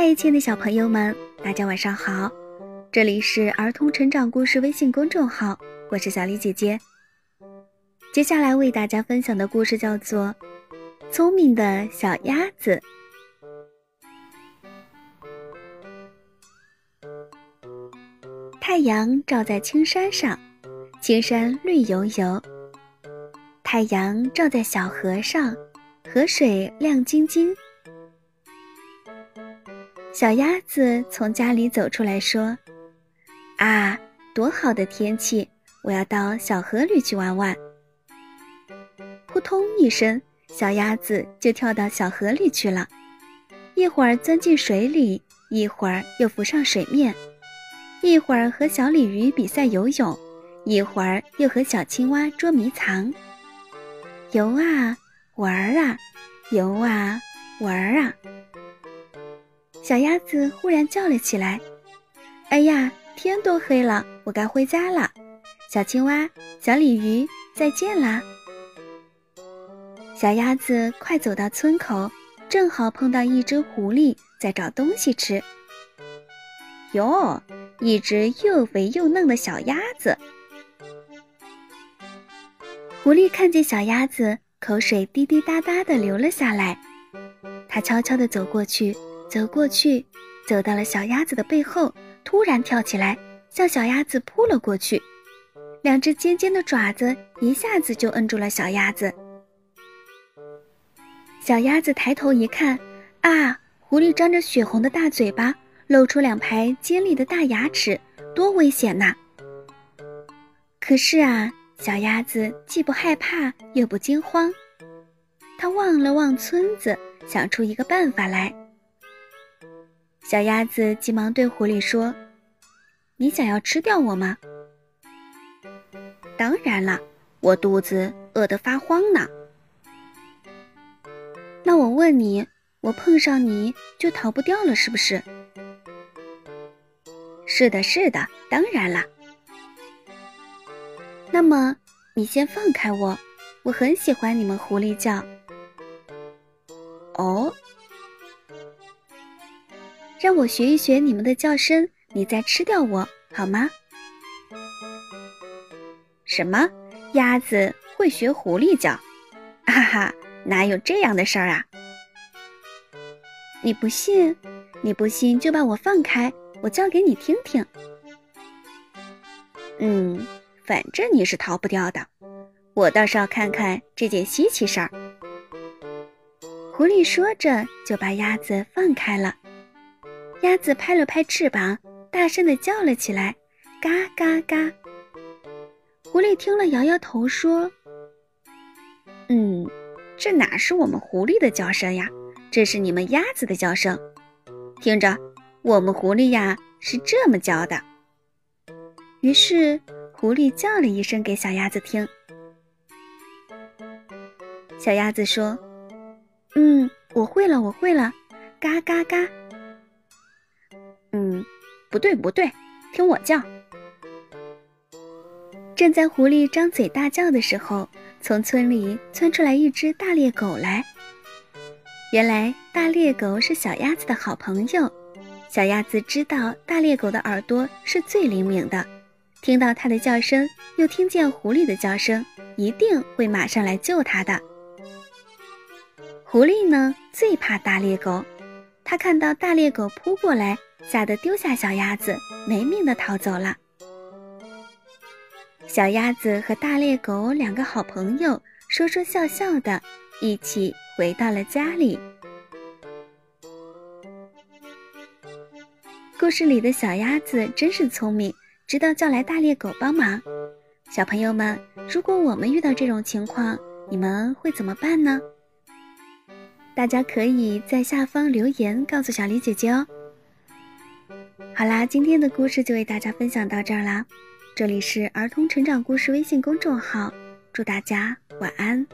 嗨，亲爱的小朋友们，大家晚上好！这里是儿童成长故事微信公众号，我是小丽姐姐。接下来为大家分享的故事叫做《聪明的小鸭子》。太阳照在青山上，青山绿油油；太阳照在小河上，河水亮晶晶。小鸭子从家里走出来，说：“啊，多好的天气！我要到小河里去玩玩。”扑通一声，小鸭子就跳到小河里去了。一会儿钻进水里，一会儿又浮上水面；一会儿和小鲤鱼比赛游泳，一会儿又和小青蛙捉迷藏。游啊，玩啊，游啊，玩啊。小鸭子忽然叫了起来：“哎呀，天都黑了，我该回家了。”小青蛙、小鲤鱼，再见啦！小鸭子快走到村口，正好碰到一只狐狸在找东西吃。哟，一只又肥又嫩的小鸭子。狐狸看见小鸭子，口水滴滴答答的流了下来。它悄悄地走过去。走过去，走到了小鸭子的背后，突然跳起来，向小鸭子扑了过去。两只尖尖的爪子一下子就摁住了小鸭子。小鸭子抬头一看，啊，狐狸张着血红的大嘴巴，露出两排尖利的大牙齿，多危险呐！可是啊，小鸭子既不害怕，又不惊慌。它望了望村子，想出一个办法来。小鸭子急忙对狐狸说：“你想要吃掉我吗？”“当然了，我肚子饿得发慌呢。”“那我问你，我碰上你就逃不掉了，是不是？”“是的，是的，当然了。”“那么你先放开我，我很喜欢你们狐狸叫。”“哦。”让我学一学你们的叫声，你再吃掉我好吗？什么？鸭子会学狐狸叫？哈哈，哪有这样的事儿啊？你不信？你不信就把我放开，我叫给你听听。嗯，反正你是逃不掉的，我倒是要看看这件稀奇事儿。狐狸说着，就把鸭子放开了。鸭子拍了拍翅膀，大声地叫了起来：“嘎嘎嘎！”狐狸听了，摇摇头说：“嗯，这哪是我们狐狸的叫声呀？这是你们鸭子的叫声。听着，我们狐狸呀是这么叫的。”于是，狐狸叫了一声给小鸭子听。小鸭子说：“嗯，我会了，我会了，嘎嘎嘎。”不对不对，听我叫。正在狐狸张嘴大叫的时候，从村里窜出来一只大猎狗来。原来大猎狗是小鸭子的好朋友，小鸭子知道大猎狗的耳朵是最灵敏的，听到它的叫声，又听见狐狸的叫声，一定会马上来救它的。狐狸呢，最怕大猎狗，它看到大猎狗扑过来。吓得丢下小鸭子，没命的逃走了。小鸭子和大猎狗两个好朋友，说说笑笑的，一起回到了家里。故事里的小鸭子真是聪明，知道叫来大猎狗帮忙。小朋友们，如果我们遇到这种情况，你们会怎么办呢？大家可以在下方留言告诉小李姐姐哦。好啦，今天的故事就为大家分享到这儿啦。这里是儿童成长故事微信公众号，祝大家晚安。